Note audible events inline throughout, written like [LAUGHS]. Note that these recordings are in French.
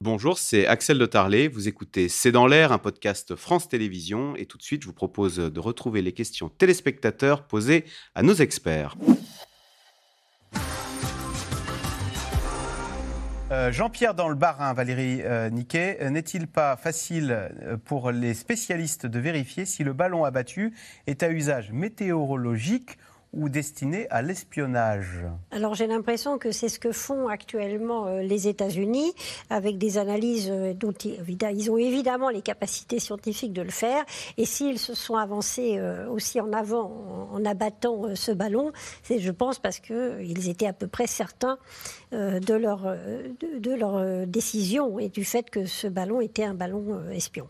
Bonjour, c'est Axel de Tarlet. Vous écoutez C'est dans l'air, un podcast France Télévisions. Et tout de suite, je vous propose de retrouver les questions téléspectateurs posées à nos experts. Euh, Jean-Pierre dans le Barin, Valérie euh, Niquet, euh, n'est-il pas facile pour les spécialistes de vérifier si le ballon abattu est à usage météorologique ou destiné à l'espionnage Alors j'ai l'impression que c'est ce que font actuellement euh, les États-Unis avec des analyses euh, dont ils, ont évidemment les capacités scientifiques de le faire. Et s'ils se sont avancés euh, aussi en avant en, abattant ce ballon, c'est je pense parce qu'ils étaient à peu près certains de leur, décision et du fait que ce ballon était un ballon espion.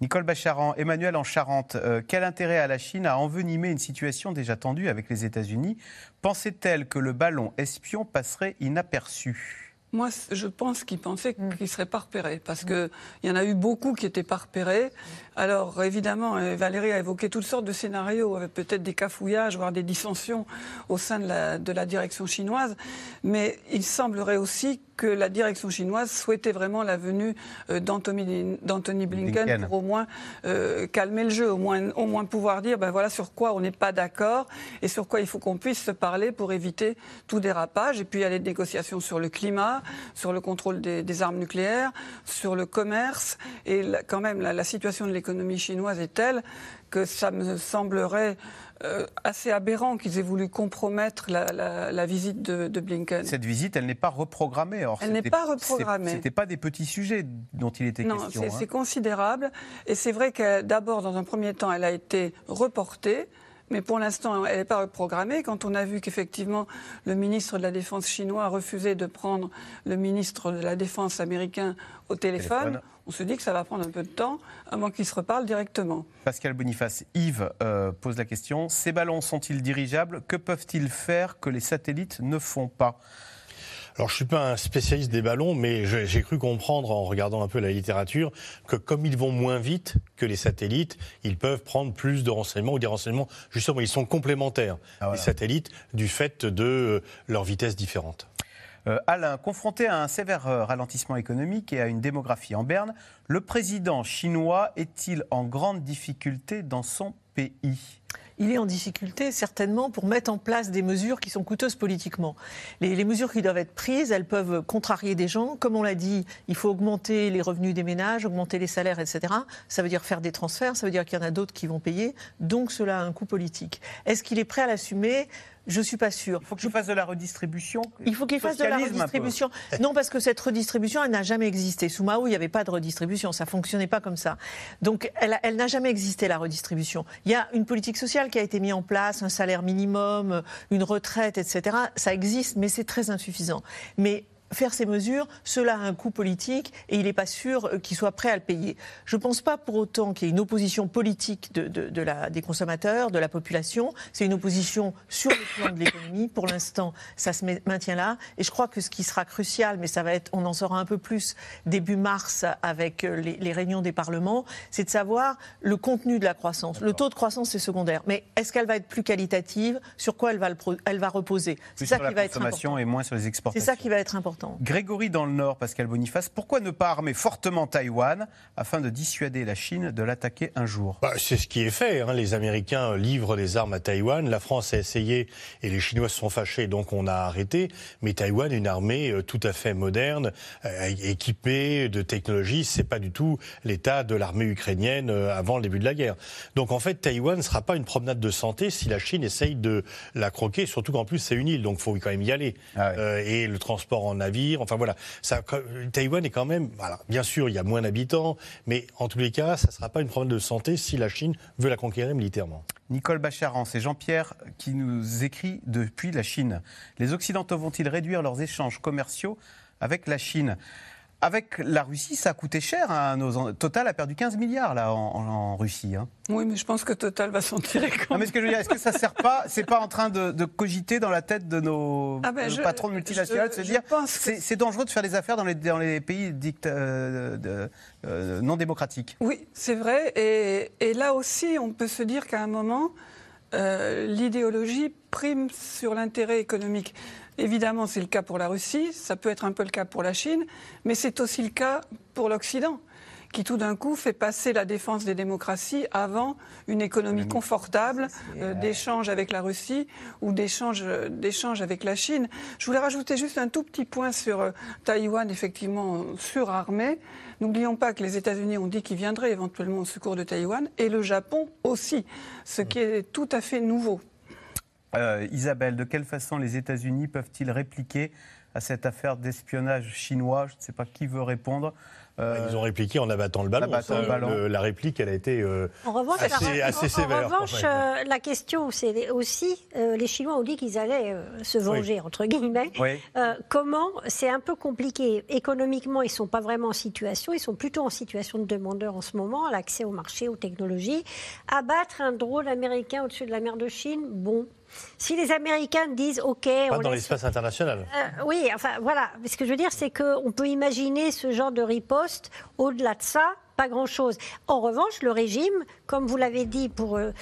Nicole Bacharan, Emmanuel en Charente, euh, quel intérêt a la Chine à envenimer une situation déjà tendue avec les États-Unis? Pensait-elle que le ballon espion passerait inaperçu? Moi, je pense qu'ils pensaient qu'ils ne seraient pas repérés, parce qu'il y en a eu beaucoup qui n'étaient pas repérés. Alors, évidemment, euh, Valérie a évoqué toutes sortes de scénarios, avec peut-être des cafouillages, voire des dissensions au sein de la, de la direction chinoise. Mais il semblerait aussi que la direction chinoise souhaitait vraiment la venue euh, d'Anthony d'Anthony Blinken, Blinken. pour au moins euh, calmer le jeu, au moins, au moins pouvoir dire ben voilà sur quoi on n'est pas d'accord et sur quoi il faut qu'on puisse se parler pour éviter tout dérapage. Et puis il y a les négociations sur le climat, sur le contrôle des, des armes nucléaires, sur le commerce. Et la- quand même, la, la situation de l'économie chinoise est telle que ça me semblerait euh, assez aberrant qu'ils aient voulu compromettre la, la- la visite de, de Blinken. Cette visite, elle n'est pas reprogrammée. Or, Elle n'est pas reprogrammée. C'était pas des petits sujets dont il était Non, question. c'est hein. c'est considérable. Et c'est vrai que d'abord, dans un premier temps, elle a été reportée. Mais pour l'instant, elle n'est pas reprogrammée. Quand on a vu qu'effectivement, le ministre de la Défense chinois a refusé de prendre le ministre de la Défense américain au téléphone, Téléphone. on se dit que ça va prendre un peu de temps avant qu'ils se reparlent directement. Pascal Boniface, Yves euh, pose la question ces ballons sont-ils dirigeables? Que peuvent-ils faire que les satellites ne font pas? Alors, je suis pas un spécialiste des ballons, mais j'ai cru comprendre en regardant un peu la littérature que comme ils vont moins vite que les satellites, ils peuvent prendre plus de renseignements ou des renseignements. Justement, ils sont complémentaires Ah, voilà. les satellites du fait de euh, leur vitesse différente. Euh, Alain, confronté à un sévère euh, ralentissement économique et à une démographie en berne, le président chinois est-il en grande difficulté dans son pays? Il est en difficulté certainement pour mettre en place des mesures qui sont coûteuses politiquement. Les, mesures qui doivent être prises, elles peuvent contrarier des gens. Comme on l'a dit, il faut augmenter les revenus des ménages, augmenter les salaires, etc. Ça veut dire faire des transferts, ça veut dire qu'il y en a d'autres qui vont payer. Donc cela a un coût politique. Est-ce qu'il est prêt à l'assumer? Je suis pas sûre. Il faut qu'il fasse de la redistribution. Il faut qu'il fasse de la redistribution. Non, parce que cette redistribution, elle n'a jamais existé. Sous Mao, il n'y avait pas de redistribution. Ça fonctionnait pas comme ça. Donc, elle, elle n'a jamais existé, la redistribution. Il y a une politique sociale qui a été mise en place, un salaire minimum, une retraite, etc. Ça existe, mais c'est très insuffisant. Mais faire ces mesures, cela a un coût politique et il n'est pas sûr euh, qu'il soit prêt à le payer. Je ne pense pas pour autant qu'il y ait une opposition politique de, de- de la, des consommateurs, de la population. C'est une opposition sur le plan de l'économie. Pour l'instant, ça se maintient là. Et je crois que ce qui sera crucial, mais ça va être, on en saura un peu plus début mars avec euh, les, les réunions des parlements, c'est de savoir le contenu de la croissance. Le taux de croissance est secondaire, mais est-ce qu'elle va être plus qualitative? Sur quoi elle va, le pro- elle va reposer? C'est ça sur la qui va être important. et moins sur les C'est exportations. ça qui va être important. Grégory dans le Nord, Pascal Boniface, pourquoi ne pas armer fortement Taïwan afin de dissuader la Chine de l'attaquer un jour? Bah, c'est ce qui est fait. hein. Les Américains livrent des armes à Taïwan. La France a essayé et les Chinois se sont fâchés, donc on a arrêté. Mais Taïwan est une armée euh, tout à fait moderne, euh, équipée de technologies. C'est pas du tout l'état de l'armée ukrainienne euh, avant le début de la guerre. Donc en fait, Taïwan ne sera pas une promenade de santé si la Chine essaye de la croquer. Surtout qu'en plus c'est une île, donc faut quand même y aller. Ah. Euh, et le transport en Enfin voilà, Taïwan est quand même. Bien sûr, il y a moins d'habitants, mais en tous les cas, ça ne sera pas une promenade de santé si la Chine veut la conquérir militairement. Nicole Bacharan, c'est Jean-Pierre qui nous écrit depuis la Chine. Les Occidentaux vont-ils réduire leurs échanges commerciaux avec la Chine? Avec la Russie, ça a coûté cher. hein, nos Total a perdu 15 milliards là, en, Russie. hein. Oui, mais je pense que Total va s'en tirer. Non, mais ce que je veux dire, est-ce que ça sert pas C'est pas en train de, de cogiter dans la tête de nos, Ah ben, de nos je- patrons multinationales de se dire c'est c'est dangereux de faire des affaires dans les, dans les pays dicta- euh, de- euh, non démocratiques. Oui, c'est vrai. Et, et là aussi, on peut se dire qu'à un moment, euh, l'idéologie prime sur l'intérêt économique. Évidemment, c'est le cas pour la Russie, ça peut être un peu le cas pour la Chine, mais c'est aussi le cas pour l'Occident qui tout d'un coup fait passer la défense des démocraties avant une économie confortable euh, d'échange avec la Russie ou d'échange avec la Chine. Je voulais rajouter juste un tout petit point sur euh, Taïwan, effectivement surarmé. N'oublions pas que les États-Unis ont dit qu'ils viendraient éventuellement au secours de Taïwan et le Japon aussi, ce qui est tout à fait nouveau. Euh, Isabelle, de quelle façon les États-Unis peuvent-ils répliquer à cette affaire d'espionnage chinois Je ne sais pas qui veut répondre. Euh, Ils ont répliqué en abattant le ballon. la réplique, elle a été euh, assez, sévère. En revanche, euh, la question, c'est aussi, les Chinois ont dit qu'ils allaient se venger, entre guillemets. comment C'est un peu compliqué. Économiquement, ils ne sont pas vraiment en situation. Ils sont plutôt en situation de demandeur en ce moment, l'accès au marché, aux technologies. Abattre un drone américain au-dessus de la mer de Chine, bon, si les Américains disent OK. Pas dans l'espace international. Euh, oui, enfin voilà. Ce que je veux dire, c'est qu'on peut imaginer ce genre de riposte. Au-delà de ça, pas grand-chose. En revanche, le régime, comme vous l'avez dit, pour. Euh,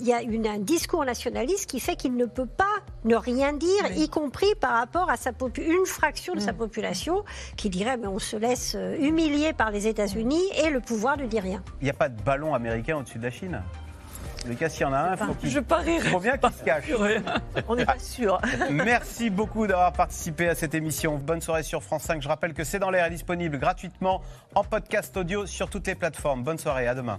il y a une, un discours nationaliste qui fait qu'il ne peut pas ne rien dire, y compris par rapport à sa une fraction de sa mm. population qui dirait mais on se laisse euh, humilier par les États-Unis et le pouvoir ne dit rien. Il n'y a pas de ballon américain au-dessus de la Chine? Le cas, s'il y en a un, faut je parierais. faut bien qu'il se cache. On n'est pas sûr. [LAUGHS] Merci beaucoup d'avoir participé à cette émission. Bonne soirée sur France 5. Je rappelle que C'est dans l'air est disponible gratuitement en podcast audio sur toutes les plateformes. Bonne soirée, à demain.